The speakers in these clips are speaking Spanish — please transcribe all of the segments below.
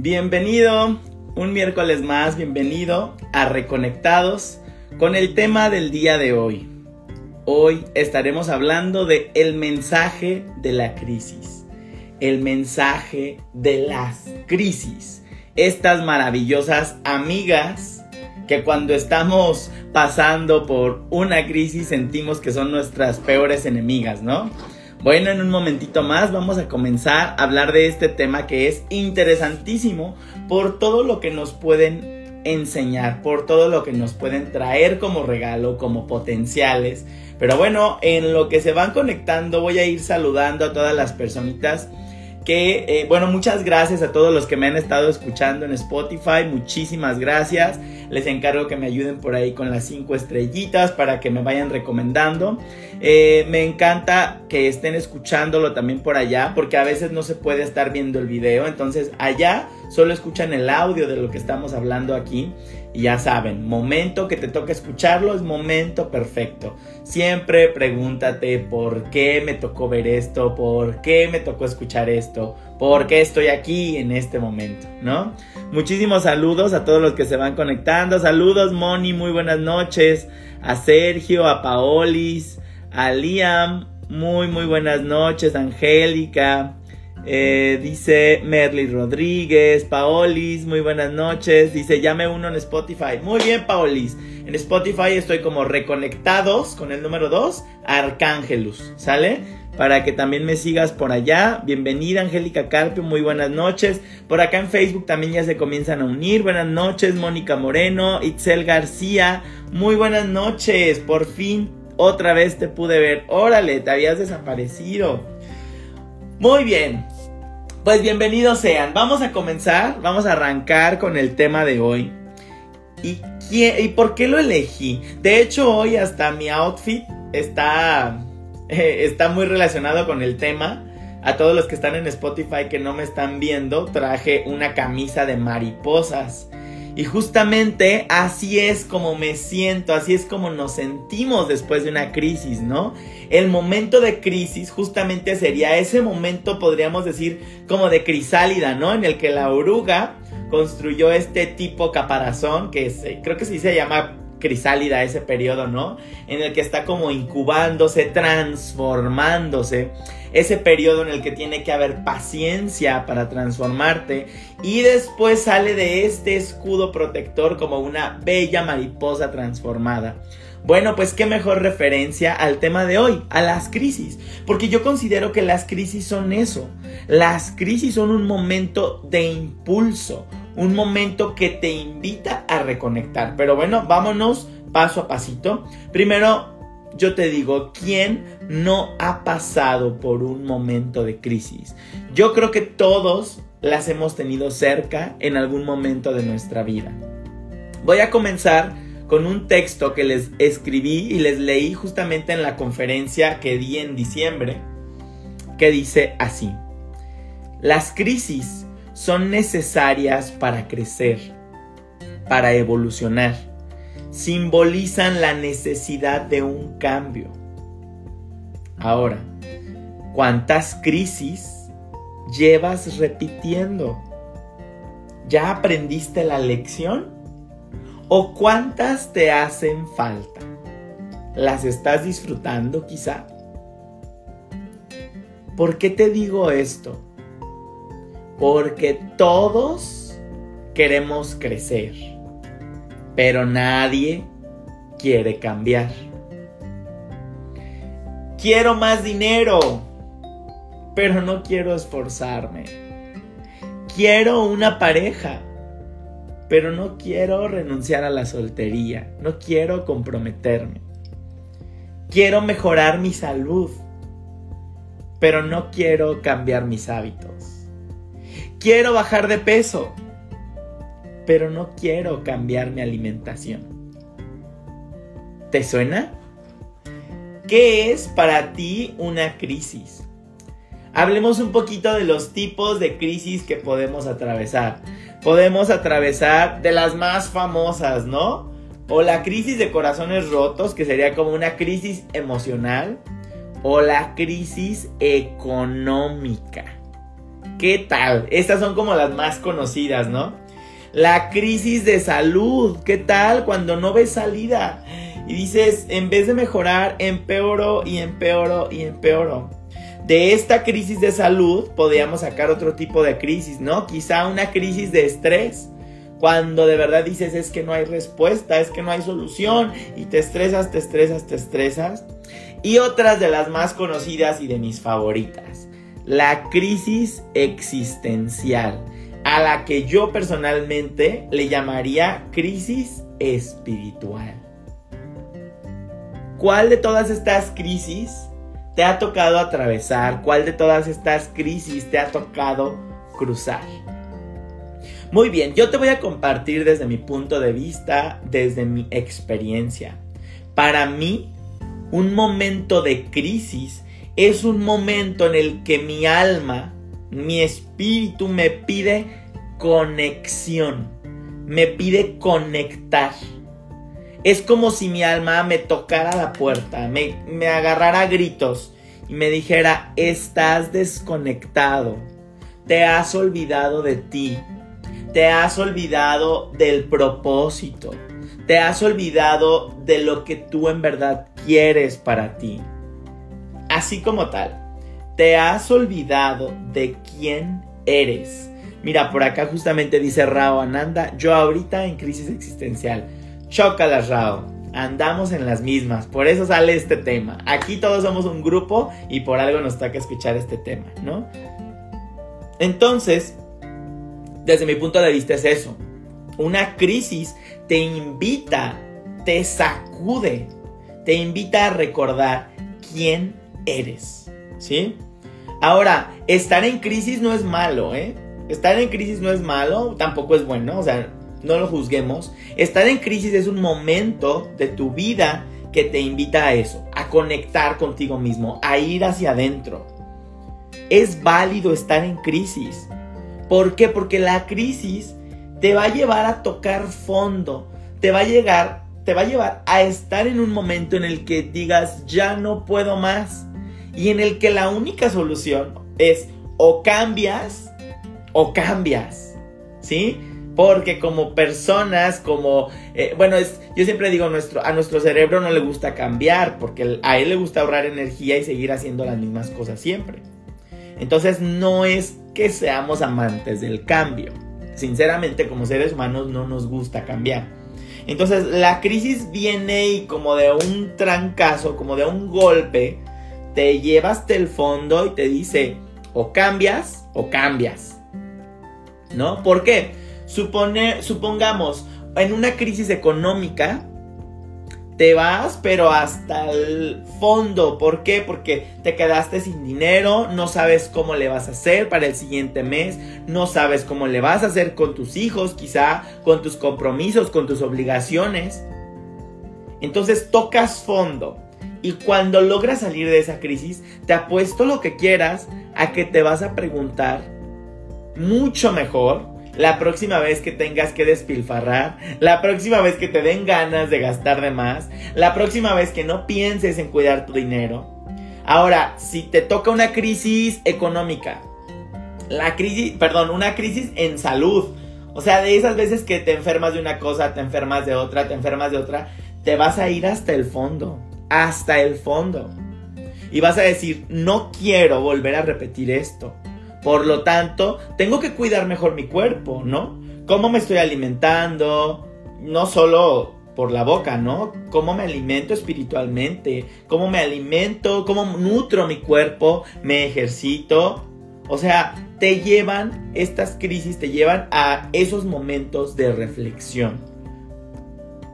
Bienvenido un miércoles más, bienvenido a Reconectados con el tema del día de hoy. Hoy estaremos hablando de el mensaje de la crisis. El mensaje de las crisis. Estas maravillosas amigas que cuando estamos pasando por una crisis sentimos que son nuestras peores enemigas, ¿no? Bueno, en un momentito más vamos a comenzar a hablar de este tema que es interesantísimo por todo lo que nos pueden enseñar, por todo lo que nos pueden traer como regalo, como potenciales. Pero bueno, en lo que se van conectando voy a ir saludando a todas las personitas que, eh, bueno, muchas gracias a todos los que me han estado escuchando en Spotify, muchísimas gracias. Les encargo que me ayuden por ahí con las cinco estrellitas para que me vayan recomendando. Eh, me encanta que estén escuchándolo también por allá, porque a veces no se puede estar viendo el video, entonces allá solo escuchan el audio de lo que estamos hablando aquí. Ya saben, momento que te toca escucharlo es momento perfecto. Siempre pregúntate por qué me tocó ver esto, por qué me tocó escuchar esto, por qué estoy aquí en este momento, ¿no? Muchísimos saludos a todos los que se van conectando. Saludos, Moni, muy buenas noches. A Sergio, a Paolis, a Liam, muy, muy buenas noches. Angélica, eh, dice Merly Rodríguez, Paolis, muy buenas noches. Dice, llame uno en Spotify. Muy bien, Paolis. En Spotify estoy como reconectados con el número 2, Arcángelus, ¿sale? Para que también me sigas por allá. Bienvenida, Angélica Carpio, muy buenas noches. Por acá en Facebook también ya se comienzan a unir. Buenas noches, Mónica Moreno, Itzel García, muy buenas noches. Por fin, otra vez te pude ver. Órale, te habías desaparecido. Muy bien, pues bienvenidos sean. Vamos a comenzar, vamos a arrancar con el tema de hoy. ¿Y, ¿Y por qué lo elegí? De hecho, hoy hasta mi outfit está, está muy relacionado con el tema. A todos los que están en Spotify que no me están viendo, traje una camisa de mariposas. Y justamente así es como me siento, así es como nos sentimos después de una crisis, ¿no? El momento de crisis justamente sería ese momento, podríamos decir, como de crisálida, ¿no? En el que la oruga construyó este tipo caparazón, que eh, creo que sí se llama crisálida ese periodo, ¿no? En el que está como incubándose, transformándose ese periodo en el que tiene que haber paciencia para transformarte y después sale de este escudo protector como una bella mariposa transformada. Bueno, pues qué mejor referencia al tema de hoy, a las crisis, porque yo considero que las crisis son eso. Las crisis son un momento de impulso, un momento que te invita a reconectar. Pero bueno, vámonos paso a pasito. Primero, yo te digo, ¿quién no ha pasado por un momento de crisis? Yo creo que todos las hemos tenido cerca en algún momento de nuestra vida. Voy a comenzar con un texto que les escribí y les leí justamente en la conferencia que di en diciembre, que dice así, las crisis son necesarias para crecer, para evolucionar simbolizan la necesidad de un cambio. Ahora, ¿cuántas crisis llevas repitiendo? ¿Ya aprendiste la lección? ¿O cuántas te hacen falta? ¿Las estás disfrutando quizá? ¿Por qué te digo esto? Porque todos queremos crecer pero nadie quiere cambiar. Quiero más dinero, pero no quiero esforzarme. Quiero una pareja, pero no quiero renunciar a la soltería, no quiero comprometerme. Quiero mejorar mi salud, pero no quiero cambiar mis hábitos. Quiero bajar de peso, pero no quiero cambiar mi alimentación. ¿Te suena? ¿Qué es para ti una crisis? Hablemos un poquito de los tipos de crisis que podemos atravesar. Podemos atravesar de las más famosas, ¿no? O la crisis de corazones rotos, que sería como una crisis emocional. O la crisis económica. ¿Qué tal? Estas son como las más conocidas, ¿no? La crisis de salud, ¿qué tal cuando no ves salida? Y dices, en vez de mejorar, empeoro y empeoro y empeoro. De esta crisis de salud podríamos sacar otro tipo de crisis, ¿no? Quizá una crisis de estrés. Cuando de verdad dices es que no hay respuesta, es que no hay solución y te estresas, te estresas, te estresas. Y otras de las más conocidas y de mis favoritas. La crisis existencial, a la que yo personalmente le llamaría crisis espiritual. ¿Cuál de todas estas crisis te ha tocado atravesar? ¿Cuál de todas estas crisis te ha tocado cruzar? Muy bien, yo te voy a compartir desde mi punto de vista, desde mi experiencia. Para mí, un momento de crisis es un momento en el que mi alma, mi espíritu me pide conexión, me pide conectar es como si mi alma me tocara la puerta, me, me agarrara gritos y me dijera, estás desconectado, te has olvidado de ti, te has olvidado del propósito, te has olvidado de lo que tú en verdad quieres para ti. Así como tal, te has olvidado de quién eres. Mira, por acá justamente dice Rao Ananda, yo ahorita en crisis existencial. Chócalas, Rao. Andamos en las mismas, por eso sale este tema. Aquí todos somos un grupo y por algo nos toca escuchar este tema, ¿no? Entonces, desde mi punto de vista es eso. Una crisis te invita, te sacude, te invita a recordar quién eres, ¿sí? Ahora, estar en crisis no es malo, ¿eh? Estar en crisis no es malo, tampoco es bueno, o sea, no lo juzguemos. Estar en crisis es un momento de tu vida que te invita a eso, a conectar contigo mismo, a ir hacia adentro. Es válido estar en crisis. ¿Por qué? Porque la crisis te va a llevar a tocar fondo, te va a llegar, te va a llevar a estar en un momento en el que digas, ya no puedo más. Y en el que la única solución es o cambias o cambias. ¿Sí? Porque como personas, como, eh, bueno, es, yo siempre digo, nuestro, a nuestro cerebro no le gusta cambiar, porque a él le gusta ahorrar energía y seguir haciendo las mismas cosas siempre. Entonces no es que seamos amantes del cambio. Sinceramente, como seres humanos no nos gusta cambiar. Entonces la crisis viene y como de un trancazo, como de un golpe, te lleva hasta el fondo y te dice, o cambias o cambias. ¿No? ¿Por qué? Supone, supongamos, en una crisis económica, te vas, pero hasta el fondo. ¿Por qué? Porque te quedaste sin dinero, no sabes cómo le vas a hacer para el siguiente mes, no sabes cómo le vas a hacer con tus hijos, quizá con tus compromisos, con tus obligaciones. Entonces tocas fondo. Y cuando logras salir de esa crisis, te apuesto lo que quieras a que te vas a preguntar mucho mejor la próxima vez que tengas que despilfarrar, la próxima vez que te den ganas de gastar de más, la próxima vez que no pienses en cuidar tu dinero. Ahora, si te toca una crisis económica, la crisis, perdón, una crisis en salud, o sea, de esas veces que te enfermas de una cosa, te enfermas de otra, te enfermas de otra, te vas a ir hasta el fondo, hasta el fondo. Y vas a decir, no quiero volver a repetir esto. Por lo tanto, tengo que cuidar mejor mi cuerpo, ¿no? ¿Cómo me estoy alimentando? No solo por la boca, ¿no? ¿Cómo me alimento espiritualmente? ¿Cómo me alimento? ¿Cómo nutro mi cuerpo? ¿Me ejercito? O sea, te llevan, estas crisis te llevan a esos momentos de reflexión.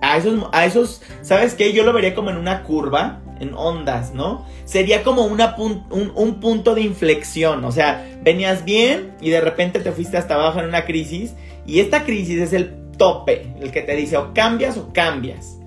A esos, a esos, ¿sabes qué? Yo lo vería como en una curva en ondas, ¿no? Sería como una un, punto de inflexión, o sea, venías bien y de repente te fuiste hasta abajo en una crisis y esta crisis es el tope, el que te dice o cambias o cambias.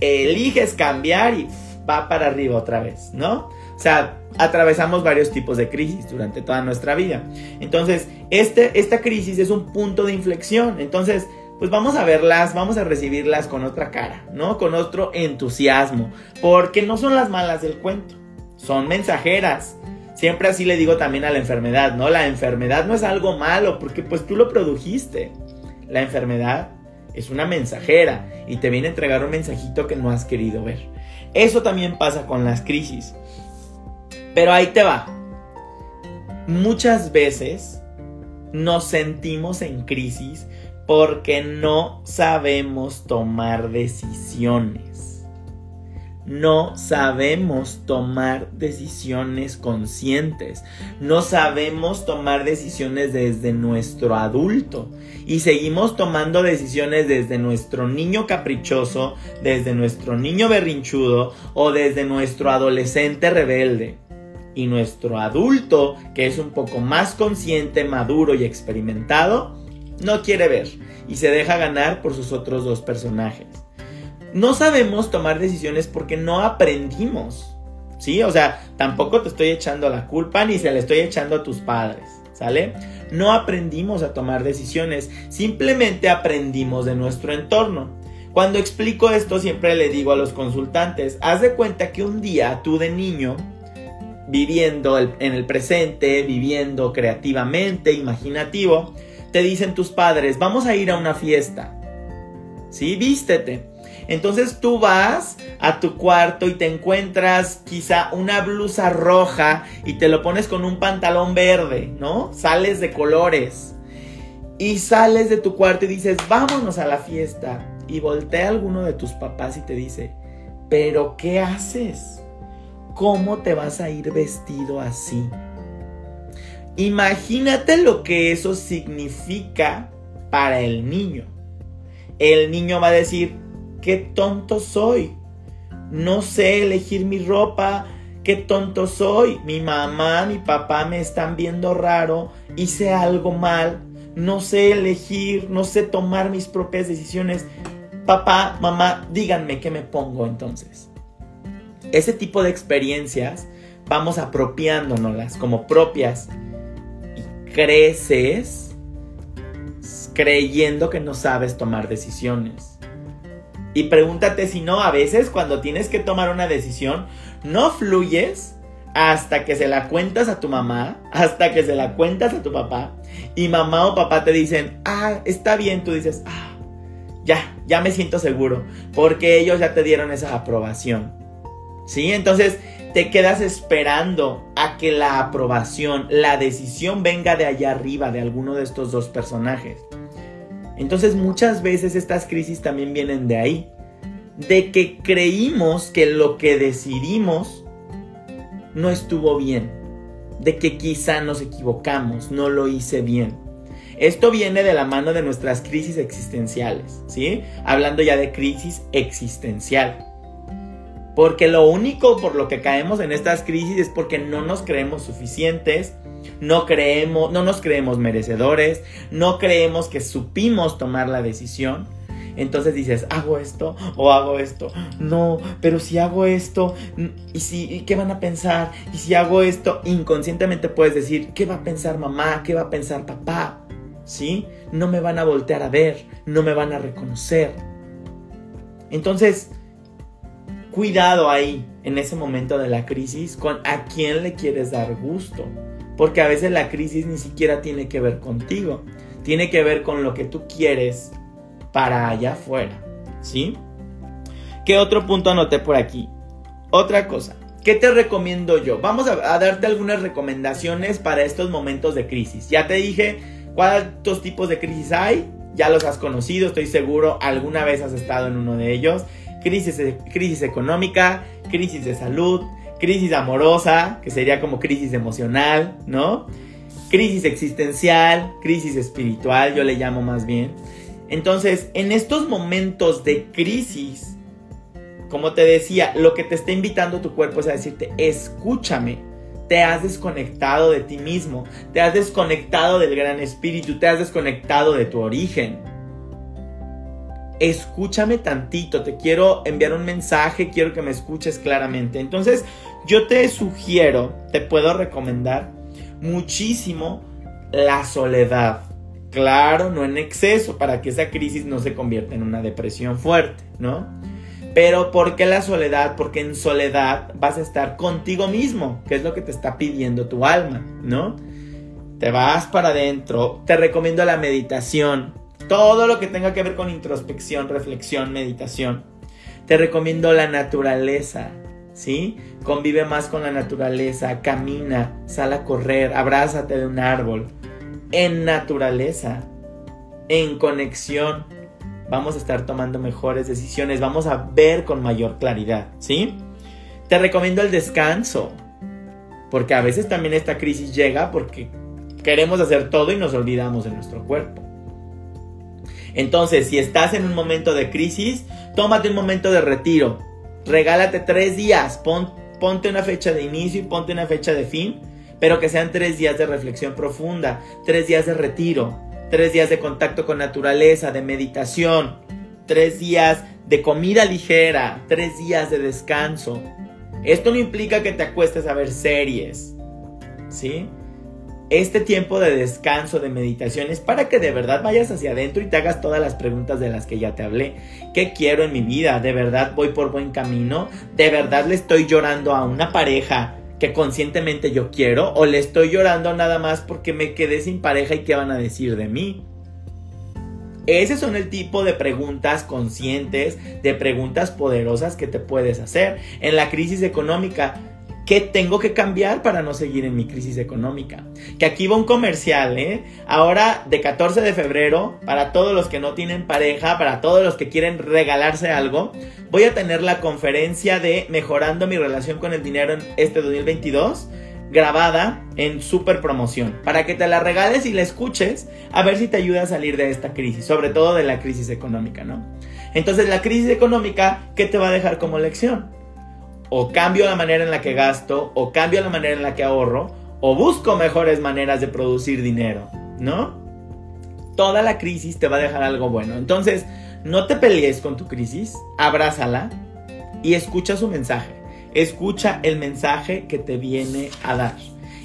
Eliges cambiar y va para arriba otra vez, ¿no? O sea, atravesamos varios tipos de crisis durante toda nuestra vida. Entonces, este, esta crisis es un punto de inflexión. Entonces, pues vamos a verlas, vamos a recibirlas con otra cara, ¿no? Con otro entusiasmo, porque no son las malas del cuento, son mensajeras. Siempre así le digo también a la enfermedad, ¿no? La enfermedad no es algo malo porque pues tú lo produjiste. La enfermedad es una mensajera y te viene a entregar un mensajito que no has querido ver. Eso también pasa con las crisis. Pero ahí te va. Muchas veces nos sentimos en crisis porque no sabemos tomar decisiones. No sabemos tomar decisiones conscientes, no sabemos tomar decisiones desde nuestro adulto. Y seguimos tomando decisiones desde nuestro niño caprichoso, desde nuestro niño berrinchudo o desde nuestro adolescente rebelde. Y nuestro adulto, que es un poco más consciente, maduro y experimentado, no quiere ver y se deja ganar por sus otros dos personajes no sabemos tomar decisiones porque no aprendimos. ¿Sí? O sea, tampoco te estoy echando la culpa ni se la estoy echando a tus padres. ¿Sale? No aprendimos a tomar decisiones, simplemente aprendimos de nuestro entorno. Cuando explico esto siempre le digo a los consultantes, haz de cuenta que un día tú de niño, viviendo en el presente, viviendo creativamente, imaginativo, te dicen tus padres, vamos a ir a una fiesta. ¿Sí? Vístete. Entonces tú vas a tu cuarto y te encuentras quizá una blusa roja y te lo pones con un pantalón verde, ¿no? Sales de colores. Y sales de tu cuarto y dices, vámonos a la fiesta. Y voltea alguno de tus papás y te dice, pero ¿qué haces? ¿Cómo te vas a ir vestido así? Imagínate lo que eso significa para el niño. El niño va a decir, qué tonto soy. No sé elegir mi ropa, qué tonto soy. Mi mamá, mi papá me están viendo raro, hice algo mal, no sé elegir, no sé tomar mis propias decisiones. Papá, mamá, díganme qué me pongo entonces. Ese tipo de experiencias vamos apropiándonoslas como propias creces creyendo que no sabes tomar decisiones. Y pregúntate si no, a veces cuando tienes que tomar una decisión, no fluyes hasta que se la cuentas a tu mamá, hasta que se la cuentas a tu papá, y mamá o papá te dicen, ah, está bien, tú dices, ah, ya, ya me siento seguro, porque ellos ya te dieron esa aprobación. ¿Sí? Entonces te quedas esperando a que la aprobación, la decisión venga de allá arriba, de alguno de estos dos personajes. Entonces muchas veces estas crisis también vienen de ahí, de que creímos que lo que decidimos no estuvo bien, de que quizá nos equivocamos, no lo hice bien. Esto viene de la mano de nuestras crisis existenciales, ¿sí? Hablando ya de crisis existencial. Porque lo único por lo que caemos en estas crisis es porque no nos creemos suficientes, no creemos, no nos creemos merecedores, no creemos que supimos tomar la decisión. Entonces dices, hago esto o hago esto. No, pero si hago esto, ¿y si qué van a pensar? Y si hago esto, inconscientemente puedes decir, ¿qué va a pensar mamá? ¿Qué va a pensar papá? ¿Sí? No me van a voltear a ver, no me van a reconocer. Entonces, cuidado ahí, en ese momento de la crisis, con a quién le quieres dar gusto. Porque a veces la crisis ni siquiera tiene que ver contigo. Tiene que ver con lo que tú quieres para allá afuera. ¿Sí? ¿Qué otro punto anoté por aquí? Otra cosa. ¿Qué te recomiendo yo? Vamos a, darte algunas recomendaciones para estos momentos de crisis. Ya te dije cuántos tipos de crisis hay. Ya los has conocido, estoy seguro. Alguna vez has estado en uno de ellos. Crisis, crisis económica, crisis de salud, crisis amorosa, que sería como crisis emocional, ¿no? Crisis existencial, crisis espiritual, yo le llamo más bien. Entonces, en estos momentos de crisis, como te decía, lo que te está invitando tu cuerpo es a decirte, escúchame, te has desconectado de ti mismo, te has desconectado del gran espíritu, te has desconectado de tu origen escúchame tantito, te quiero enviar un mensaje, quiero que me escuches claramente. Entonces, yo te sugiero, te puedo recomendar muchísimo la soledad. Claro, no en exceso, para que esa crisis no se convierta en una depresión fuerte, ¿no? Pero ¿por qué la soledad? Porque en soledad vas a estar contigo mismo, que es lo que te está pidiendo tu alma, ¿no? Te vas para adentro. Te recomiendo la meditación. Todo lo que tenga que ver con introspección, reflexión, meditación. Te recomiendo la naturaleza, ¿sí? Convive más con la naturaleza, camina, sal a correr, abrázate de un árbol. En naturaleza, en conexión, vamos a estar tomando mejores decisiones, vamos a ver con mayor claridad, ¿sí? Te recomiendo el descanso, porque a veces también esta crisis llega porque queremos hacer todo y nos olvidamos de nuestro cuerpo. Entonces, si estás en un momento de crisis, tómate un momento de retiro. Regálate tres días. ponte una fecha de inicio y ponte una fecha de fin. Pero que sean tres días de reflexión profunda, tres días de retiro, tres días de contacto con naturaleza, de meditación, tres días de comida ligera, tres días de descanso. Esto no implica que te acuestes a ver series, ¿sí? Este tiempo de descanso, de meditación, es para que de verdad vayas hacia adentro y te hagas todas las preguntas de las que ya te hablé. ¿Qué quiero en mi vida? ¿De verdad voy por buen camino? ¿De verdad le estoy llorando a una pareja que conscientemente yo quiero? ¿O le estoy llorando nada más porque me quedé sin pareja y qué van a decir de mí? Ese son el tipo de preguntas conscientes, de preguntas poderosas que te puedes hacer. En la crisis económica, ¿Qué tengo que cambiar para no seguir en mi crisis económica? Que aquí va un comercial, ¿eh? Ahora de 14 de febrero, para todos los que no tienen pareja, para todos los que quieren regalarse algo, voy a tener la conferencia de Mejorando mi relación con el dinero en este 2022 grabada en super promoción para que te la regales y la escuches a ver si te ayuda a salir de esta crisis, sobre todo de la crisis económica, ¿no? Entonces la crisis económica, ¿qué te va a dejar como lección? O cambio la manera en la que gasto, o cambio la manera en la que ahorro, o busco mejores maneras de producir dinero, ¿no? Toda la crisis te va a dejar algo bueno. Entonces, no te pelees con tu crisis, abrázala y escucha su mensaje. Escucha el mensaje que te viene a dar.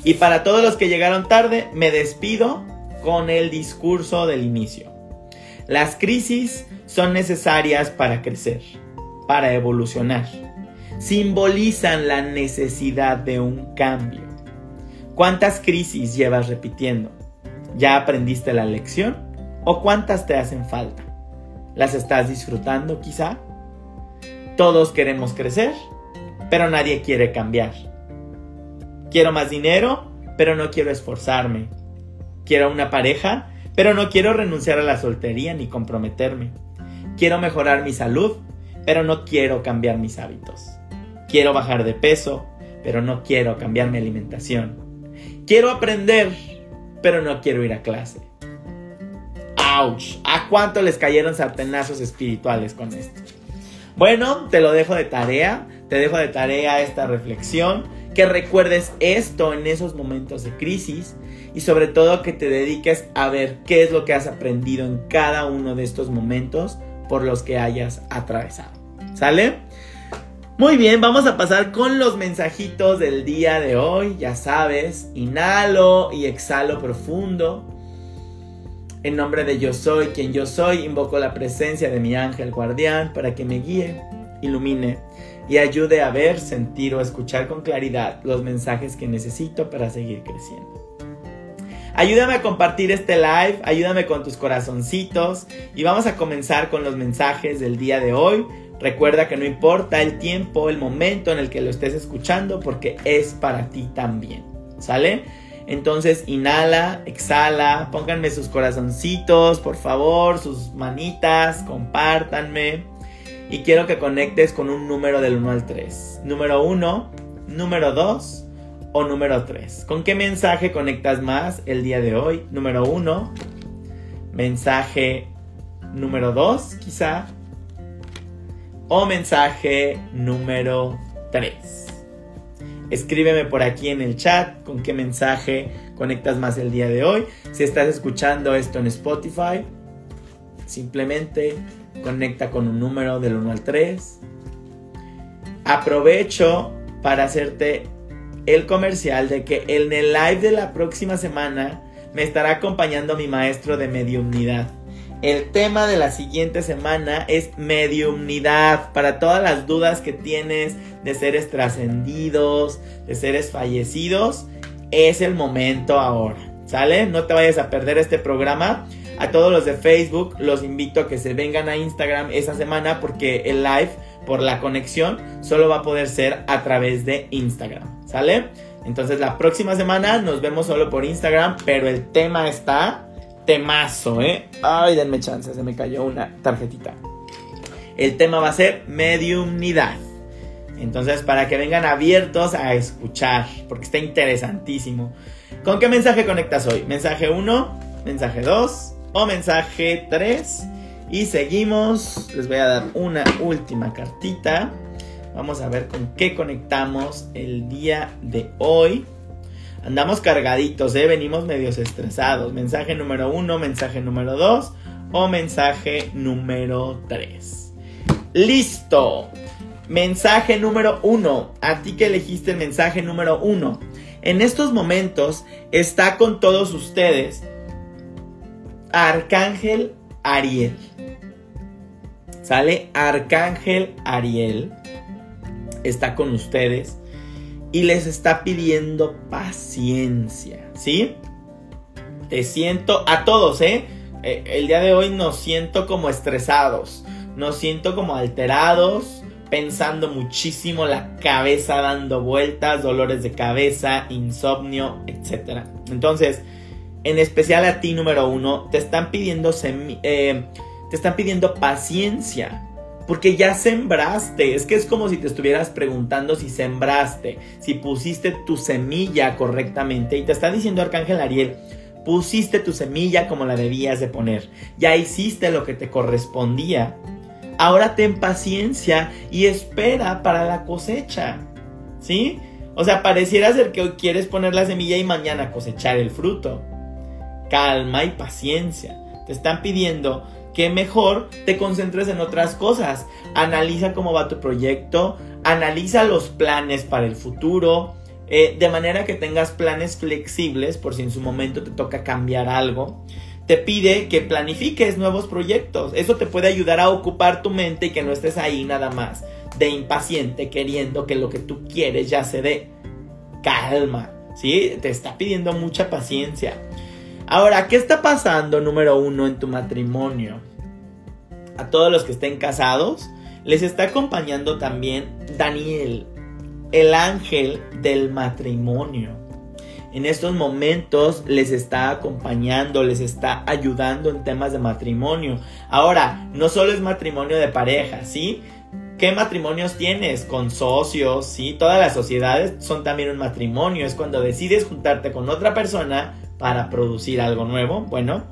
Y para todos los que llegaron tarde, me despido con el discurso del inicio. Las crisis son necesarias para crecer, para evolucionar simbolizan la necesidad de un cambio. ¿Cuántas crisis llevas repitiendo? ¿Ya aprendiste la lección? ¿O cuántas te hacen falta? ¿Las estás disfrutando quizá? Todos queremos crecer, pero nadie quiere cambiar. Quiero más dinero, pero no quiero esforzarme. Quiero una pareja, pero no quiero renunciar a la soltería ni comprometerme. Quiero mejorar mi salud, pero no quiero cambiar mis hábitos. Quiero bajar de peso, pero no quiero cambiar mi alimentación. Quiero aprender, pero no quiero ir a clase. ¡Auch! ¿A cuánto les cayeron sartenazos espirituales con esto? Bueno, te lo dejo de tarea, te dejo de tarea esta reflexión, que recuerdes esto en esos momentos de crisis y sobre todo que te dediques a ver qué es lo que has aprendido en cada uno de estos momentos por los que hayas atravesado. ¿Sale? Muy bien, vamos a pasar con los mensajitos del día de hoy. Ya sabes, inhalo y exhalo profundo. En nombre de yo soy quien yo soy, invoco la presencia de mi ángel guardián para que me guíe, ilumine y ayude a ver, sentir o escuchar con claridad los mensajes que necesito para seguir creciendo. Ayúdame a compartir este live, ayúdame con tus corazoncitos y vamos a comenzar con los mensajes del día de hoy Recuerda que no importa el tiempo, el momento en el que lo estés escuchando, porque es para ti también. ¿Sale? Entonces inhala, exhala, pónganme sus corazoncitos, por favor, sus manitas, compártanme. Y quiero que conectes con un número del 1 al 3. Número 1, número 2 o número 3. ¿Con qué mensaje conectas más el día de hoy? Número 1, mensaje número 2 quizá o mensaje número 3. Escríbeme por aquí en el chat con qué mensaje conectas más el día de hoy. Si estás escuchando esto en Spotify, simplemente conecta con un número del 1 al 3. Aprovecho para hacerte el comercial de que en el live de la próxima semana me estará acompañando mi maestro de mediunidad El tema de la siguiente semana es mediumnidad. Para todas las dudas que tienes de seres trascendidos, de seres fallecidos, es el momento ahora. ¿Sale? No te vayas a perder este programa. A todos los de Facebook los invito a que se vengan a Instagram esa semana porque el live por la conexión solo va a poder ser a través de Instagram. ¿Sale? Entonces la próxima semana nos vemos solo por Instagram, pero el tema está temazo, ¿eh? Ay, denme chance, se me cayó una tarjetita. El tema va a ser mediumnidad. Entonces, para que vengan abiertos a escuchar, porque está interesantísimo. ¿Con qué mensaje conectas hoy? ¿Mensaje 1? ¿Mensaje 2? ¿O mensaje 3? Y seguimos. Les voy a dar una última cartita. Vamos a ver con qué conectamos el día de hoy. Andamos cargaditos, ¿eh? venimos medios estresados. Mensaje número uno, mensaje número dos o mensaje número tres. Listo. Mensaje número uno. A ti que elegiste el mensaje número uno. En estos momentos está con todos ustedes Arcángel Ariel. ¿Sale? Arcángel Ariel está con ustedes y les está pidiendo paciencia, ¿sí? Te siento a todos, ¿eh? ¿eh? El día de hoy nos siento como estresados, nos siento como alterados, pensando muchísimo, la cabeza dando vueltas, dolores de cabeza, insomnio, etc. Entonces, en especial a ti número uno, te están pidiendo, eh, te están pidiendo paciencia. Porque ya sembraste. Es que es como si te estuvieras preguntando si sembraste, si pusiste tu semilla correctamente. Y te está diciendo Arcángel Ariel, pusiste tu semilla como la debías de poner. Ya hiciste lo que te correspondía. Ahora ten paciencia y espera para la cosecha. ¿Sí? O sea, pareciera ser que hoy quieres poner la semilla y mañana cosechar el fruto. Calma y paciencia. Te están pidiendo que mejor te concentres en otras cosas. Analiza cómo va tu proyecto, analiza los planes para el futuro, eh, de manera que tengas planes flexibles por si en su momento te toca cambiar algo. Te pide que planifiques nuevos proyectos. Eso te puede ayudar a ocupar tu mente y que no estés ahí nada más de impaciente queriendo que lo que tú quieres ya se dé. Calma, ¿sí? Te está pidiendo mucha paciencia. Ahora, ¿qué está pasando número uno en tu matrimonio? A todos los que estén casados, les está acompañando también Daniel, el ángel del matrimonio. En estos momentos les está acompañando, les está ayudando en temas de matrimonio. Ahora, no solo es matrimonio de pareja, ¿sí? ¿Qué matrimonios tienes? Con socios, ¿sí? Todas las sociedades son también un matrimonio. Es cuando decides juntarte con otra persona para producir algo nuevo, bueno,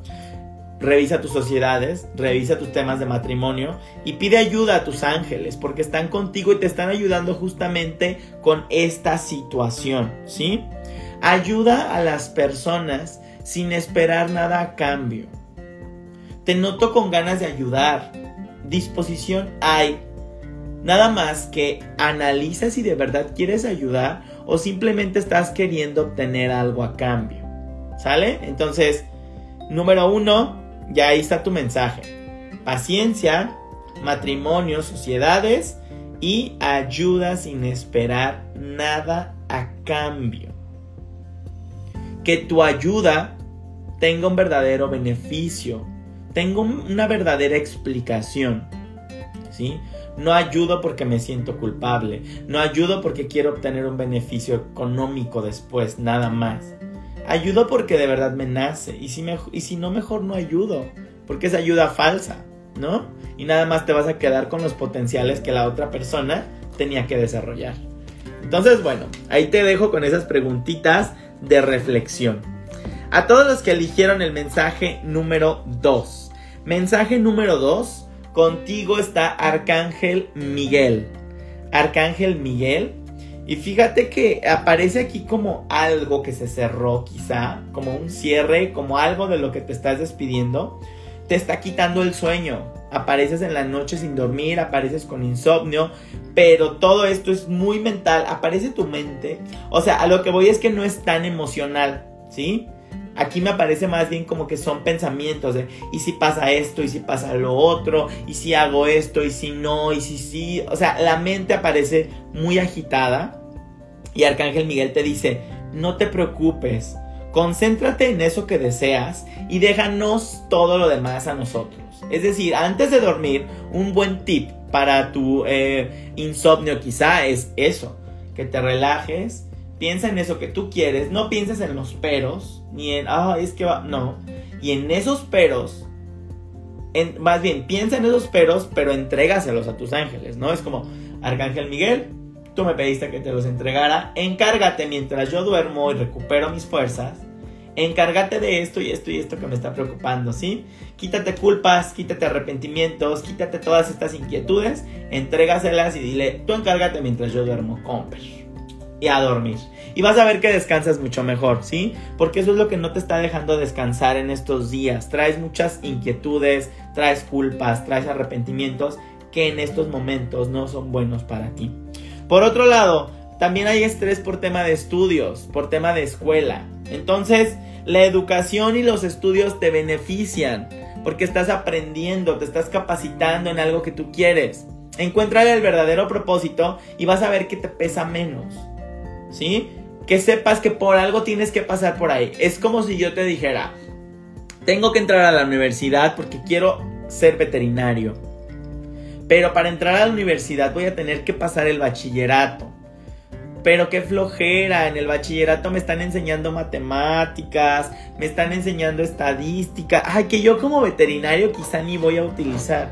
revisa tus sociedades, revisa tus temas de matrimonio y pide ayuda a tus ángeles porque están contigo y te están ayudando justamente con esta situación, ¿sí? Ayuda a las personas sin esperar nada a cambio. Te noto con ganas de ayudar. Disposición hay. Nada más que analiza si de verdad quieres ayudar o simplemente estás queriendo obtener algo a cambio. ¿Sale? Entonces, número uno, ya ahí está tu mensaje. Paciencia, matrimonio, sociedades y ayuda sin esperar nada a cambio. Que tu ayuda tenga un verdadero beneficio, tenga una verdadera explicación. ¿Sí? No ayudo porque me siento culpable, no ayudo porque quiero obtener un beneficio económico después, nada más. Ayudo porque de verdad me nace. Y si, y si no, mejor no ayudo. Porque es ayuda falsa, ¿no? Y nada más te vas a quedar con los potenciales que la otra persona tenía que desarrollar. Entonces, bueno, ahí te dejo con esas preguntitas de reflexión. A todos los que eligieron el mensaje número 2. Mensaje número 2. Contigo está Arcángel Miguel. Arcángel Miguel y fíjate que aparece aquí como algo que se cerró quizá, como un cierre, como algo de lo que te estás despidiendo. Te está quitando el sueño. Apareces en la noche sin dormir, apareces con insomnio, pero todo esto es muy mental, aparece tu mente. O sea, a lo que voy es que no es tan emocional, ¿sí? Aquí me aparece más bien como que son pensamientos de, ¿y si pasa esto? ¿Y si pasa lo otro? ¿Y si hago esto? ¿Y si no? ¿Y si sí? O sea, la mente aparece muy agitada y Arcángel Miguel te dice, no te preocupes, concéntrate en eso que deseas y déjanos todo lo demás a nosotros. Es decir, antes de dormir, un buen tip para tu eh, insomnio quizá es eso, que te relajes, piensa en eso que tú quieres, no pienses en los peros, ni en, ah, es que va, no, y en esos peros, en, más bien, piensa en esos peros, pero entrégaselos a tus ángeles, ¿no? Es como, Arcángel Miguel, tú me pediste que te los entregara, encárgate mientras yo duermo y recupero mis fuerzas, encárgate de esto y esto y esto que me está preocupando, ¿sí? Quítate culpas, quítate arrepentimientos, quítate todas estas inquietudes, entrégaselas y dile, tú encárgate mientras yo duermo, comper. Y a dormir. Y vas a ver que descansas mucho mejor, ¿sí? Porque eso es lo que no te está dejando descansar en estos días. Traes muchas inquietudes, traes culpas, traes arrepentimientos que en estos momentos no son buenos para ti. Por otro lado, también hay estrés por tema de estudios, por tema de escuela. Entonces, la educación y los estudios te benefician porque estás aprendiendo, te estás capacitando en algo que tú quieres. Encuentra el verdadero propósito y vas a ver que te pesa menos. ¿Sí? Que sepas que por algo tienes que pasar por ahí. Es como si yo te dijera, tengo que entrar a la universidad porque quiero ser veterinario. Pero para entrar a la universidad voy a tener que pasar el bachillerato. Pero qué flojera, en el bachillerato me están enseñando matemáticas, me están enseñando estadística, ay, que yo como veterinario quizá ni voy a utilizar.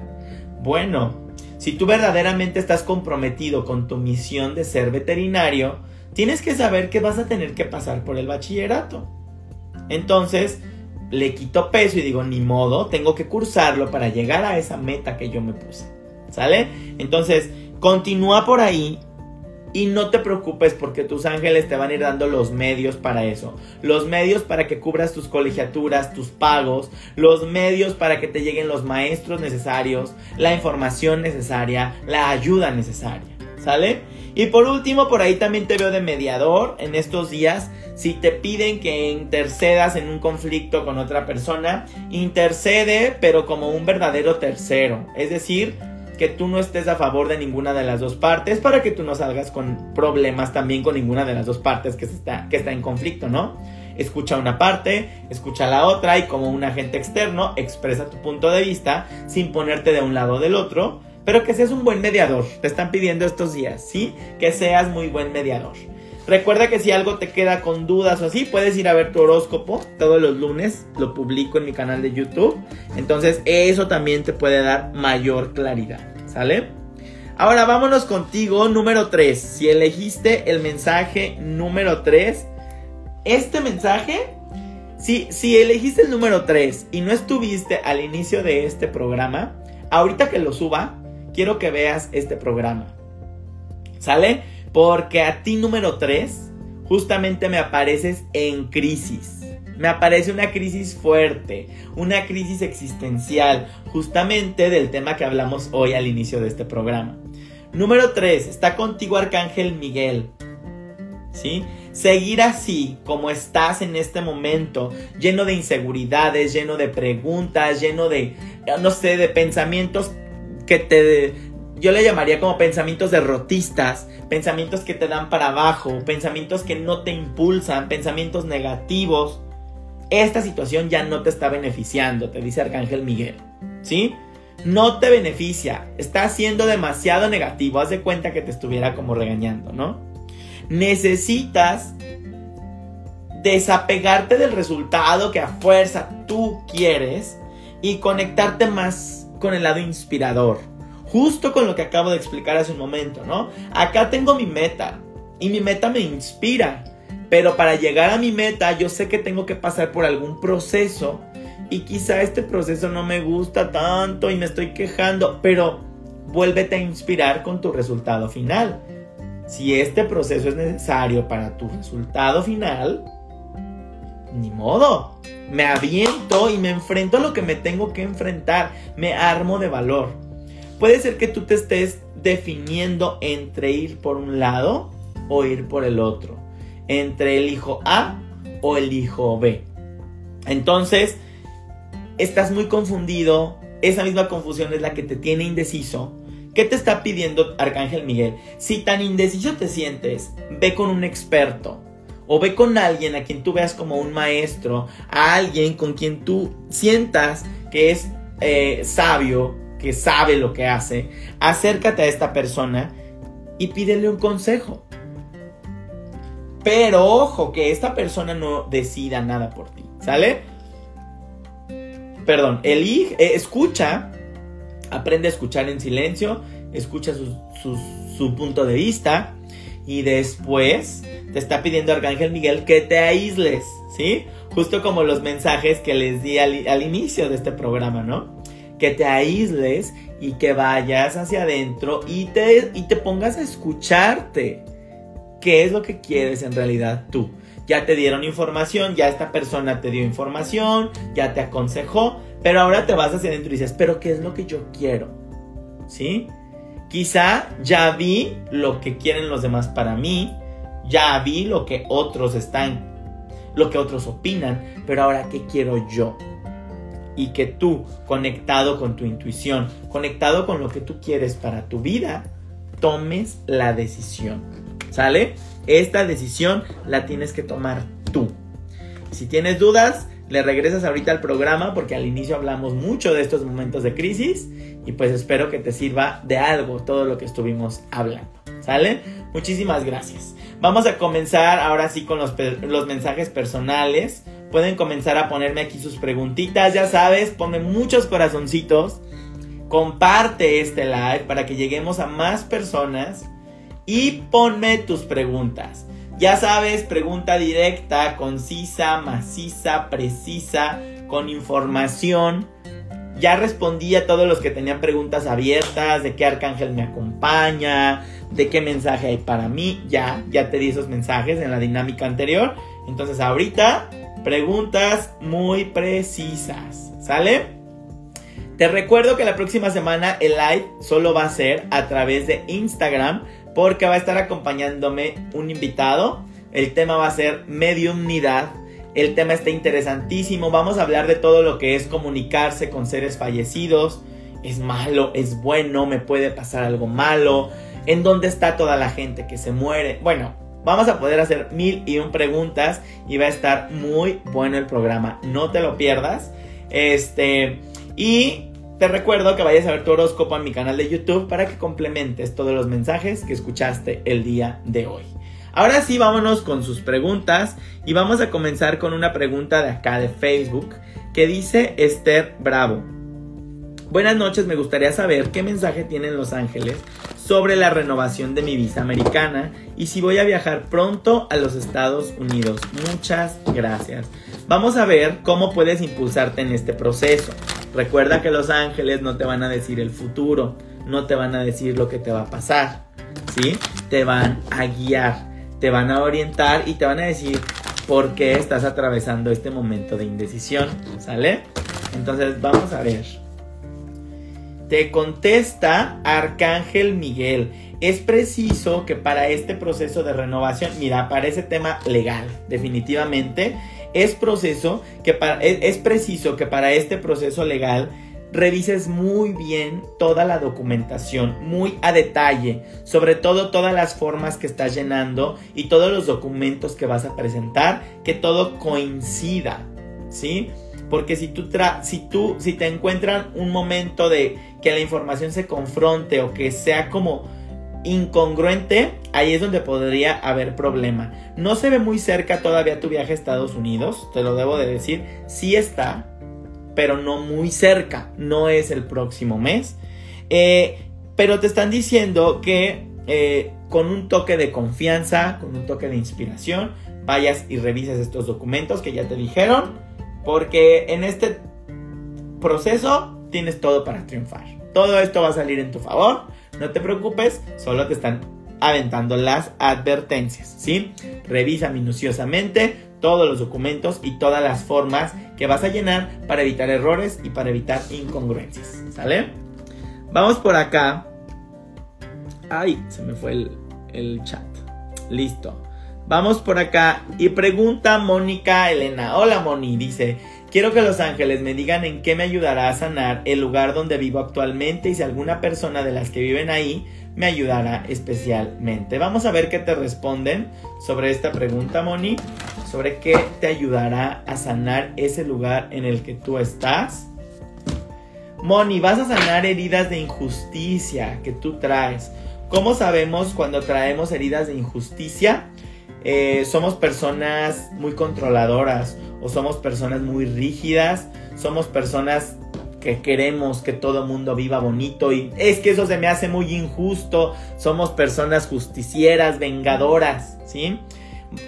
Bueno, si tú verdaderamente estás comprometido con tu misión de ser veterinario, tienes que saber que vas a tener que pasar por el bachillerato. Entonces, le quito peso y digo, ni modo, tengo que cursarlo para llegar a esa meta que yo me puse. ¿Sale? Entonces, continúa por ahí y no te preocupes porque tus ángeles te van a ir dando los medios para eso. Los medios para que cubras tus colegiaturas, tus pagos. Los medios para que te lleguen los maestros necesarios, la información necesaria, la ayuda necesaria. ¿Sale? Y por último, por ahí también te veo de mediador en estos días. Si te piden que intercedas en un conflicto con otra persona, intercede pero como un verdadero tercero. Es decir, que tú no estés a favor de ninguna de las dos partes para que tú no salgas con problemas también con ninguna de las dos partes que, está, que está en conflicto, ¿no? Escucha una parte, escucha la otra y como un agente externo expresa tu punto de vista sin ponerte de un lado o del otro, pero que seas un buen mediador. Te están pidiendo estos días, ¿sí? Que seas muy buen mediador. Recuerda que si algo te queda con dudas o así, puedes ir a ver tu horóscopo todos los lunes, lo publico en mi canal de YouTube. Entonces eso también te puede dar mayor claridad. ¿Sale? Ahora vámonos contigo, número 3. Si elegiste el mensaje número 3, este mensaje, si, si elegiste el número 3 y no estuviste al inicio de este programa, ahorita que lo suba, quiero que veas este programa. ¿Sale? Porque a ti número 3, justamente me apareces en crisis. Me aparece una crisis fuerte, una crisis existencial, justamente del tema que hablamos hoy al inicio de este programa. Número 3. Está contigo Arcángel Miguel. ¿Sí? Seguir así como estás en este momento, lleno de inseguridades, lleno de preguntas, lleno de, no sé, de pensamientos que te, yo le llamaría como pensamientos derrotistas, pensamientos que te dan para abajo, pensamientos que no te impulsan, pensamientos negativos esta situación ya no te está beneficiando, te dice Arcángel Miguel. ¿Sí? No te beneficia, está siendo demasiado negativo, haz de cuenta que te estuviera como regañando, ¿no? Necesitas desapegarte del resultado que a fuerza tú quieres y conectarte más con el lado inspirador. Justo con lo que acabo de explicar hace un momento, ¿no? Acá tengo mi meta y mi meta me inspira. Pero para llegar a mi meta yo sé que tengo que pasar por algún proceso y quizá este proceso no me gusta tanto y me estoy quejando, pero vuélvete a inspirar con tu resultado final. Si este proceso es necesario para tu resultado final, ni modo. Me aviento y me enfrento a lo que me tengo que enfrentar. Me armo de valor. Puede ser que tú te estés definiendo entre ir por un lado o ir por el otro entre el hijo A o el hijo B. Entonces, estás muy confundido, esa misma confusión es la que te tiene indeciso. ¿Qué te está pidiendo Arcángel Miguel? Si tan indeciso te sientes, ve con un experto o ve con alguien a quien tú veas como un maestro, a alguien con quien tú sientas que es eh, sabio, que sabe lo que hace. Acércate a esta persona y pídele un consejo. Pero ojo, que esta persona no decida nada por ti, ¿sale? Perdón, elige, eh, escucha, aprende a escuchar en silencio, escucha su, punto de vista y después te está pidiendo Arcángel Miguel que te aísles, ¿sí? Justo como los mensajes que les di al, inicio de este programa, ¿no? Que te aísles y que vayas hacia adentro y te, y te pongas a escucharte qué es lo que quieres en realidad tú. Ya te dieron información, ya esta persona te dio información, ya te aconsejó, pero ahora te vas hacia adentro y dices, pero ¿qué es lo que yo quiero? ¿Sí? Quizá ya vi lo que quieren los demás para mí, ya vi lo que otros están, lo que otros opinan, pero ahora ¿qué quiero yo? Y que tú, conectado con tu intuición, conectado con lo que tú quieres para tu vida, tomes la decisión. ¿Sale? Esta decisión la tienes que tomar tú. Si tienes dudas, le regresas ahorita al programa porque al inicio hablamos mucho de estos momentos de crisis y pues espero que te sirva de algo todo lo que estuvimos hablando. ¿Sale? Muchísimas gracias. Vamos a comenzar ahora sí con los, mensajes personales. Pueden comenzar a ponerme aquí sus preguntitas, ya sabes, ponme muchos corazoncitos. Comparte este live para que lleguemos a más personas y ponme tus preguntas. Ya sabes, pregunta directa, concisa, maciza, precisa, con información. Ya respondí a todos los que tenían preguntas abiertas, de qué arcángel me acompaña, de qué mensaje hay para mí. Ya, ya te di esos mensajes en la dinámica anterior. Entonces ahorita, preguntas muy precisas. ¿Sale? Te recuerdo que la próxima semana el live solo va a ser a través de Instagram porque va a estar acompañándome un invitado. El tema va a ser mediumnidad. El tema está interesantísimo. Vamos a hablar de todo lo que es comunicarse con seres fallecidos. Es malo, es bueno, me puede pasar algo malo. ¿En dónde está toda la gente que se muere? Bueno, vamos a poder hacer mil y un preguntas y va a estar muy bueno el programa. No te lo pierdas. Este, y te recuerdo que vayas a ver tu horóscopo en mi canal de YouTube para que complementes todos los mensajes que escuchaste el día de hoy. Ahora sí, vámonos con sus preguntas y vamos a comenzar con una pregunta de acá de Facebook que dice Esther Bravo. Buenas noches, me gustaría saber qué mensaje tienen los ángeles sobre la renovación de mi visa americana y si voy a viajar pronto a los Estados Unidos. Muchas gracias. Vamos a ver cómo puedes impulsarte en este proceso. Recuerda que los ángeles no te van a decir el futuro, no te van a decir lo que te va a pasar, ¿sí? Te van a guiar, te van a orientar y te van a decir por qué estás atravesando este momento de indecisión, ¿sale? Entonces vamos a ver. Te contesta Arcángel Miguel. Es preciso que para este proceso de renovación, mira, para ese tema legal, definitivamente, es proceso que para, es, preciso que para este proceso legal revises muy bien toda la documentación, muy a detalle, sobre todo todas las formas que estás llenando y todos los documentos que vas a presentar, que todo coincida, ¿sí? Porque si tú, si tú, si te encuentran un momento de que la información se confronte o que sea como incongruente, ahí es donde podría haber problema. No se ve muy cerca todavía tu viaje a Estados Unidos, te lo debo de decir, sí está, pero no muy cerca, no es el próximo mes. Eh, pero te están diciendo que eh, con un toque de confianza, con un toque de inspiración, vayas y revises estos documentos que ya te dijeron, porque en este proceso tienes todo para triunfar. Todo esto va a salir en tu favor no te preocupes, solo te están aventando las advertencias, ¿sí? Revisa minuciosamente todos los documentos y todas las formas que vas a llenar para evitar errores y para evitar incongruencias, ¿sale? Vamos por acá. Ay, se me fue el, el chat. Listo. Vamos por acá y pregunta Mónica Elena. Hola Moni, dice, quiero que los ángeles me digan en qué me ayudará a sanar el lugar donde vivo actualmente y si alguna persona de las que viven ahí me ayudará especialmente. Vamos a ver qué te responden sobre esta pregunta, Moni, sobre qué te ayudará a sanar ese lugar en el que tú estás. Moni, vas a sanar heridas de injusticia que tú traes. ¿Cómo sabemos cuando traemos heridas de injusticia? Eh, somos personas muy controladoras o somos personas muy rígidas, somos personas que queremos que todo el mundo viva bonito y es que eso se me hace muy injusto, somos personas justicieras, vengadoras, ¿sí?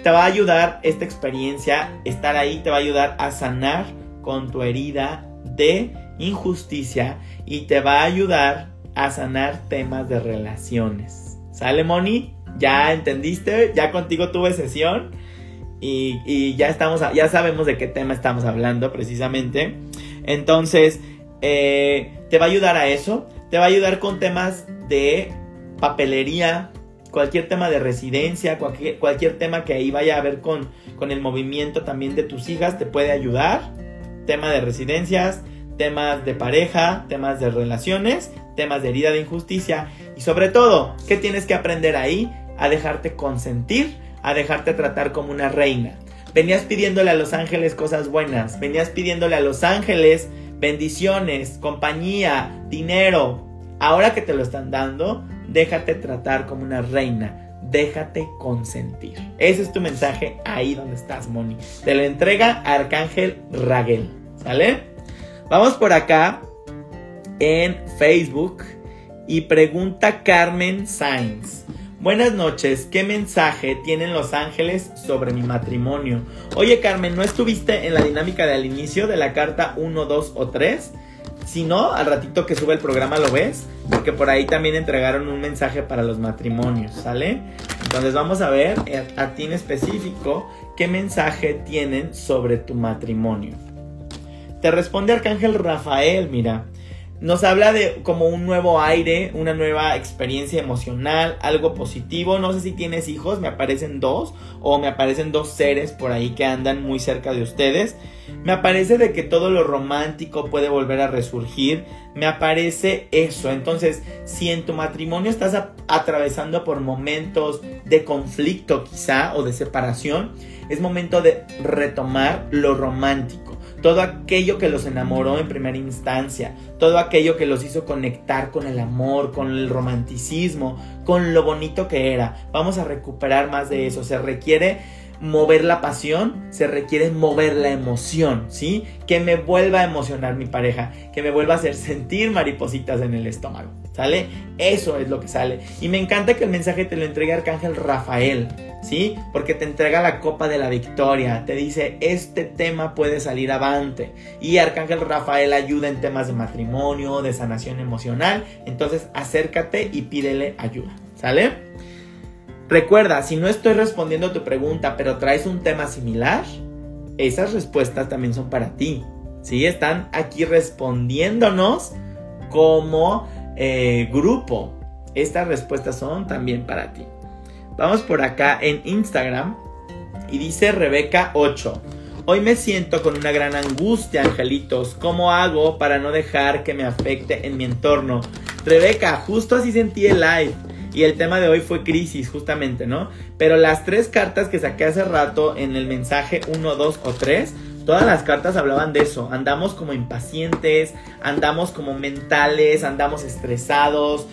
Te va a ayudar esta experiencia, estar ahí te va a ayudar a sanar con tu herida de injusticia y te va a ayudar a sanar temas de relaciones. ¿Sale, Moni? ya entendiste, ya contigo tuve sesión y, ya estamos, ya sabemos de qué tema estamos hablando precisamente. Entonces, eh, te va a ayudar a eso, te va a ayudar con temas de papelería, cualquier tema de residencia, cualquier, cualquier tema que ahí vaya a ver con, con el movimiento también de tus hijas, te puede ayudar. Tema de residencias, temas de pareja, temas de relaciones, temas de herida de injusticia y sobre todo, ¿qué tienes que aprender ahí? a dejarte consentir, a dejarte tratar como una reina. Venías pidiéndole a los ángeles cosas buenas, venías pidiéndole a los ángeles bendiciones, compañía, dinero. Ahora que te lo están dando, déjate tratar como una reina, déjate consentir. Ese es tu mensaje ahí donde estás, Moni. Te lo entrega Arcángel Raguel, ¿sale? Vamos por acá en Facebook y pregunta Carmen Sainz. Buenas noches, ¿qué mensaje tienen los ángeles sobre mi matrimonio? Oye Carmen, ¿no estuviste en la dinámica del inicio de la carta 1, 2 o 3? Si no, al ratito que sube el programa lo ves, porque por ahí también entregaron un mensaje para los matrimonios, ¿sale? Entonces vamos a ver eh, a ti en específico qué mensaje tienen sobre tu matrimonio. Te responde Arcángel Rafael, mira nos habla de como un nuevo aire, una nueva experiencia emocional, algo positivo. No sé si tienes hijos, me aparecen dos o me aparecen dos seres por ahí que andan muy cerca de ustedes. Me aparece de que todo lo romántico puede volver a resurgir. Me aparece eso. Entonces, si en tu matrimonio estás atravesando por momentos de conflicto quizá o de separación, es momento de retomar lo romántico todo aquello que los enamoró en primera instancia, todo aquello que los hizo conectar con el amor, con el romanticismo, con lo bonito que era. Vamos a recuperar más de eso. Se requiere mover la pasión, se requiere mover la emoción, ¿sí? Que me vuelva a emocionar mi pareja, que me vuelva a hacer sentir maripositas en el estómago, ¿sale? Eso es lo que sale. Y me encanta que el mensaje te lo entregue Arcángel Rafael, ¿sí? Porque te entrega la copa de la victoria, te dice, este tema puede salir avante. Y Arcángel Rafael ayuda en temas de matrimonio, de sanación emocional, entonces acércate y pídele ayuda, ¿sale? Recuerda, si no estoy respondiendo a tu pregunta, pero traes un tema similar, esas respuestas también son para ti. ¿sí? Están aquí respondiéndonos como eh, grupo. Estas respuestas son también para ti. Vamos por acá en Instagram y dice Rebeca 8. Hoy me siento con una gran angustia, angelitos. ¿Cómo hago para no dejar que me afecte en mi entorno? Rebeca, justo así sentí el live. Y el tema de hoy fue crisis, justamente, ¿no? Pero las tres cartas que saqué hace rato en el mensaje 1, 2 o 3, todas las cartas hablaban de eso. Andamos como impacientes, andamos como mentales, andamos estresados,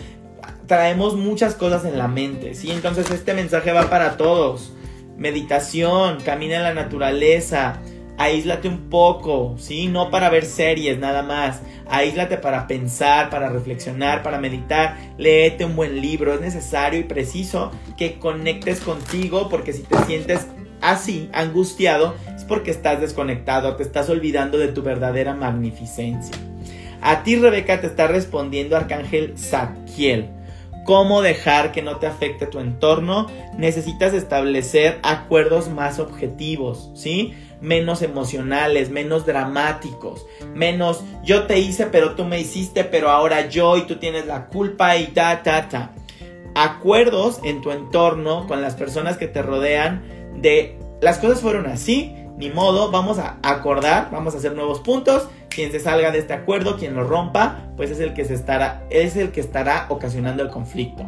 traemos muchas cosas en la mente, ¿sí? Entonces este mensaje va para todos. Meditación, camina en la naturaleza, aíslate un poco, ¿sí? No para ver series nada más. Aíslate para pensar, para reflexionar, para meditar. Léete un buen libro. Es necesario y preciso que conectes contigo porque si te sientes así, angustiado, es porque estás desconectado, te estás olvidando de tu verdadera magnificencia. A ti, Rebeca, te está respondiendo Arcángel Zadkiel. ¿Cómo dejar que no te afecte tu entorno? Necesitas establecer acuerdos más objetivos, ¿sí? Menos emocionales, menos dramáticos, menos yo te hice pero tú me hiciste pero ahora yo y tú tienes la culpa y ta ta ta. Acuerdos en tu entorno con las personas que te rodean de las cosas fueron así, ni modo, vamos a acordar, vamos a hacer nuevos puntos. Quien se salga de este acuerdo, quien lo rompa, pues es el que se estará, es el que estará ocasionando el conflicto.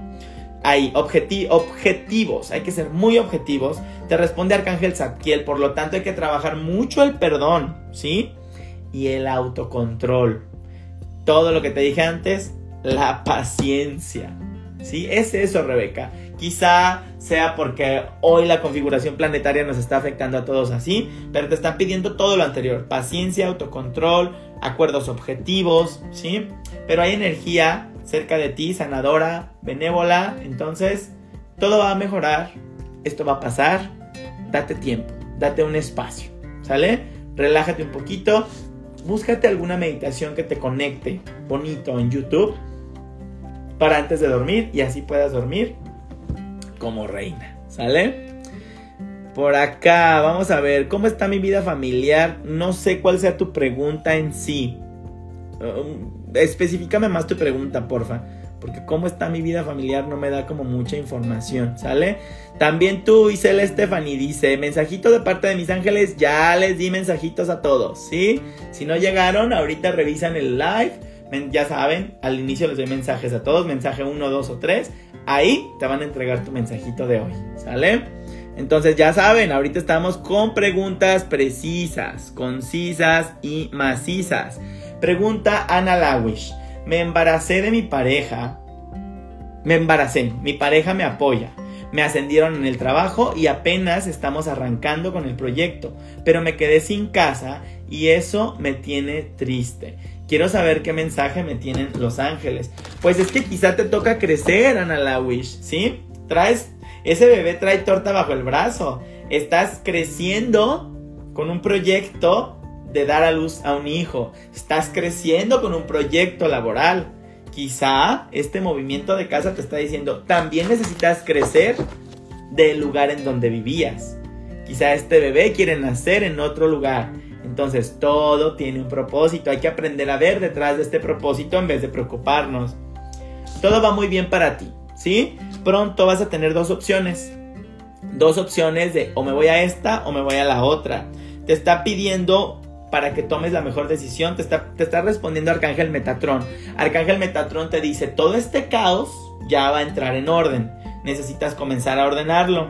Hay objetivos, hay que ser muy objetivos. Te responde Arcángel Zadkiel, por lo tanto hay que trabajar mucho el perdón, ¿sí? Y el autocontrol. Todo lo que te dije antes, la paciencia. ¿Sí? Es eso, Rebeca. Quizá sea porque hoy la configuración planetaria nos está afectando a todos así, pero te están pidiendo todo lo anterior, paciencia, autocontrol, acuerdos objetivos, ¿sí? Pero hay energía cerca de ti, sanadora, benévola, entonces todo va a mejorar, esto va a pasar, date tiempo, date un espacio, ¿sale? Relájate un poquito, búscate alguna meditación que te conecte bonito en YouTube para antes de dormir y así puedas dormir como reina. ¿Sale? Por acá, vamos a ver, ¿cómo está mi vida familiar? No sé cuál sea tu pregunta en sí. Um, específicame más tu pregunta, porfa. Porque cómo está mi vida familiar no me da como mucha información, ¿sale? También tú, Isela Stephanie, dice, mensajito de parte de mis ángeles, ya les di mensajitos a todos, ¿sí? Si no llegaron, ahorita revisan el live ya saben, al inicio les doy mensajes a todos, mensaje 1, 2 o 3. Ahí te van a entregar tu mensajito de hoy, ¿sale? Entonces ya saben, ahorita estamos con preguntas precisas, concisas y macizas. Pregunta Ana Lawish. Me embaracé de mi pareja. Me embaracé, mi pareja me apoya. Me ascendieron en el trabajo y apenas estamos arrancando con el proyecto, pero me quedé sin casa y eso me tiene triste. Quiero saber qué mensaje me tienen los ángeles. Pues es que quizá te toca crecer, Ana Lawish, ¿sí? Traes, ese bebé trae torta bajo el brazo. Estás creciendo con un proyecto de dar a luz a un hijo. Estás creciendo con un proyecto laboral. Quizá este movimiento de casa te está diciendo, también necesitas crecer del lugar en donde vivías. Quizá este bebé quiere nacer en otro lugar entonces todo tiene un propósito, hay que aprender a ver detrás de este propósito en vez de preocuparnos. Todo va muy bien para ti, ¿sí? Pronto vas a tener dos opciones. Dos opciones de o me voy a esta o me voy a la otra. Te está pidiendo para que tomes la mejor decisión, te está, te está respondiendo Arcángel Metatrón. Arcángel Metatrón te dice, todo este caos ya va a entrar en orden. Necesitas comenzar a ordenarlo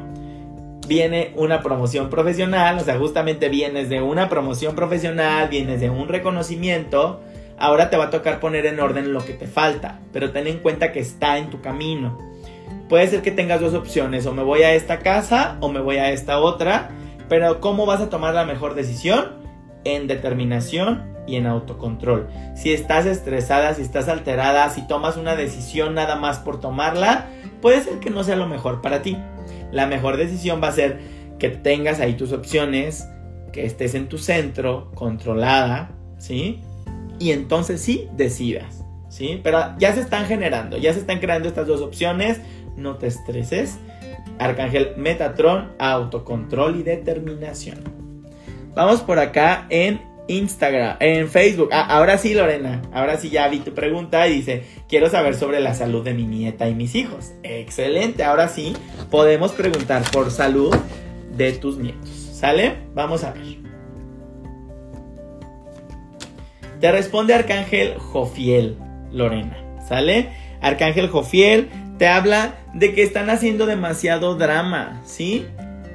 viene una promoción profesional, o sea, justamente vienes de una promoción profesional, vienes de un reconocimiento, ahora te va a tocar poner en orden lo que te falta, pero ten en cuenta que está en tu camino. Puede ser que tengas dos opciones, o me voy a esta casa o me voy a esta otra, pero ¿cómo vas a tomar la mejor decisión? En determinación y en autocontrol. Si estás estresada, si estás alterada, si tomas una decisión nada más por tomarla, puede ser que no sea lo mejor para ti la mejor decisión va a ser que tengas ahí tus opciones, que estés en tu centro, controlada, ¿sí? Y entonces sí, decidas, ¿sí? Pero ya se están generando, ya se están creando estas dos opciones, no te estreses. Arcángel Metatron, autocontrol y determinación. Vamos por acá en Instagram, en Facebook. Ah, ahora sí, Lorena. Ahora sí ya vi tu pregunta y dice, quiero saber sobre la salud de mi nieta y mis hijos. Excelente. Ahora sí, podemos preguntar por salud de tus nietos. ¿Sale? Vamos a ver. Te responde Arcángel Jofiel, Lorena. ¿Sale? Arcángel Jofiel te habla de que están haciendo demasiado drama, ¿sí?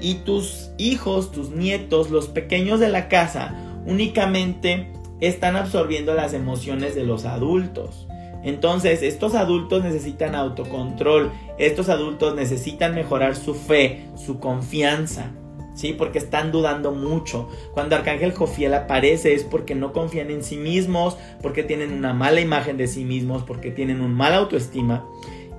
Y tus hijos, tus nietos, los pequeños de la casa, únicamente están absorbiendo las emociones de los adultos. Entonces, estos adultos necesitan autocontrol, estos adultos necesitan mejorar su fe, su confianza, ¿sí? Porque están dudando mucho. Cuando Arcángel Jofiel aparece es porque no confían en sí mismos, porque tienen una mala imagen de sí mismos, porque tienen un mal autoestima.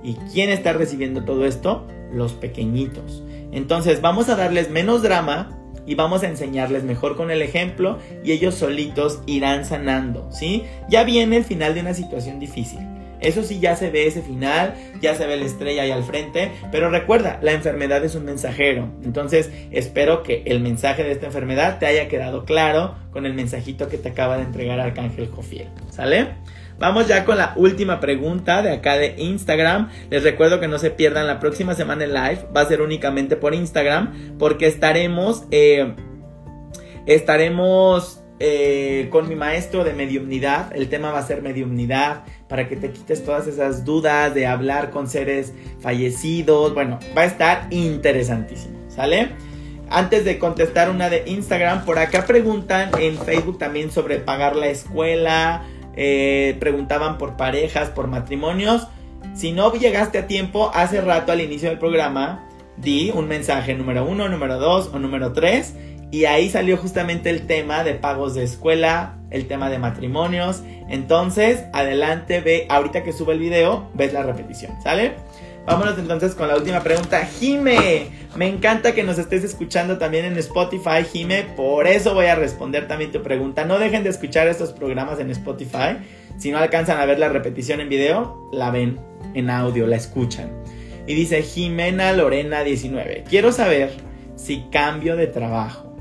¿Y quién está recibiendo todo esto? Los pequeñitos. Entonces, vamos a darles menos drama, y vamos a enseñarles mejor con el ejemplo y ellos solitos irán sanando, ¿sí? Ya viene el final de una situación difícil. Eso sí ya se ve ese final, ya se ve la estrella ahí al frente, pero recuerda, la enfermedad es un mensajero. Entonces, espero que el mensaje de esta enfermedad te haya quedado claro con el mensajito que te acaba de entregar Arcángel Jofiel. ¿Sale? Vamos ya con la última pregunta de acá de Instagram. Les recuerdo que no se pierdan la próxima semana en live. Va a ser únicamente por Instagram porque estaremos... Eh, estaremos eh, con mi maestro de mediumnidad. El tema va a ser mediumnidad para que te quites todas esas dudas de hablar con seres fallecidos. Bueno, va a estar interesantísimo, ¿sale? Antes de contestar una de Instagram, por acá preguntan en Facebook también sobre pagar la escuela, eh, preguntaban por parejas, por matrimonios. Si no llegaste a tiempo, hace rato al inicio del programa, di un mensaje número uno, número dos o número tres. Y ahí salió justamente el tema de pagos de escuela, el tema de matrimonios. Entonces, adelante, ve, ahorita que sube el video, ves la repetición, ¿sale? Vámonos entonces con la última pregunta. Jime, me encanta que nos estés escuchando también en Spotify, Jime. Por eso voy a responder también tu pregunta. No dejen de escuchar estos programas en Spotify. Si no alcanzan a ver la repetición en video, la ven en audio, la escuchan. Y dice Jimena Lorena 19. Quiero saber si cambio de trabajo.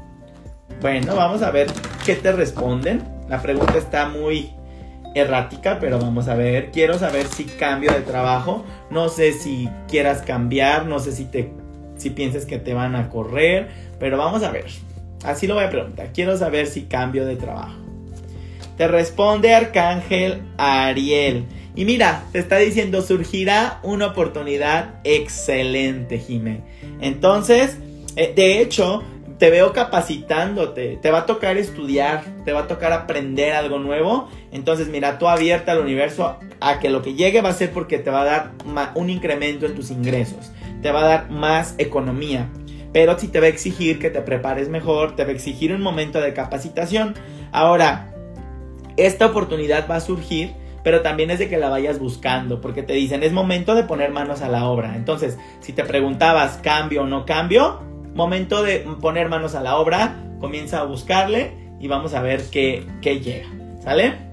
Bueno, vamos a ver qué te responden. La pregunta está muy errática, pero vamos a ver. Quiero saber si cambio de trabajo. No sé si quieras cambiar, no sé si te si piensas que te van a correr, pero vamos a ver. Así lo voy a preguntar. Quiero saber si cambio de trabajo. Te responde Arcángel Ariel. Y mira, te está diciendo, surgirá una oportunidad excelente, Jime. Entonces, eh, de hecho, te veo capacitándote, te va a tocar estudiar, te va a tocar aprender algo nuevo. Entonces, mira, tú abierta al universo a que lo que llegue va a ser porque te va a dar un incremento en tus ingresos, te va a dar más economía. Pero si te va a exigir que te prepares mejor, te va a exigir un momento de capacitación. Ahora, esta oportunidad va a surgir pero también es de que la vayas buscando, porque te dicen es momento de poner manos a la obra. Entonces, si te preguntabas cambio o no cambio, momento de poner manos a la obra, comienza a buscarle y vamos a ver qué, qué llega. ¿Sale?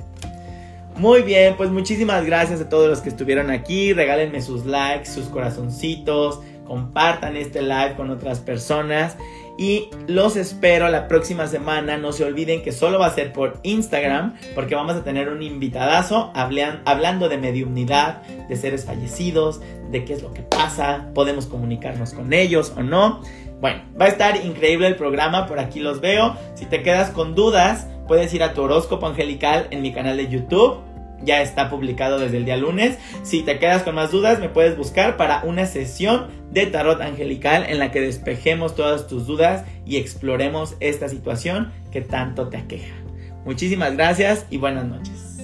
Muy bien, pues muchísimas gracias a todos los que estuvieron aquí. Regálenme sus likes, sus corazoncitos, compartan este live con otras personas. Y los espero la próxima semana. No se olviden que solo va a ser por Instagram. Porque vamos a tener un invitadazo hablando de mediumnidad, de seres fallecidos, de qué es lo que pasa. Podemos comunicarnos con ellos o no. Bueno, va a estar increíble el programa, por aquí los veo. Si te quedas con dudas, puedes ir a tu horóscopo angelical en mi canal de YouTube. Ya está publicado desde el día lunes. Si te quedas con más dudas, me puedes buscar para una sesión de tarot angelical en la que despejemos todas tus dudas y exploremos esta situación que tanto te aqueja. Muchísimas gracias y buenas noches.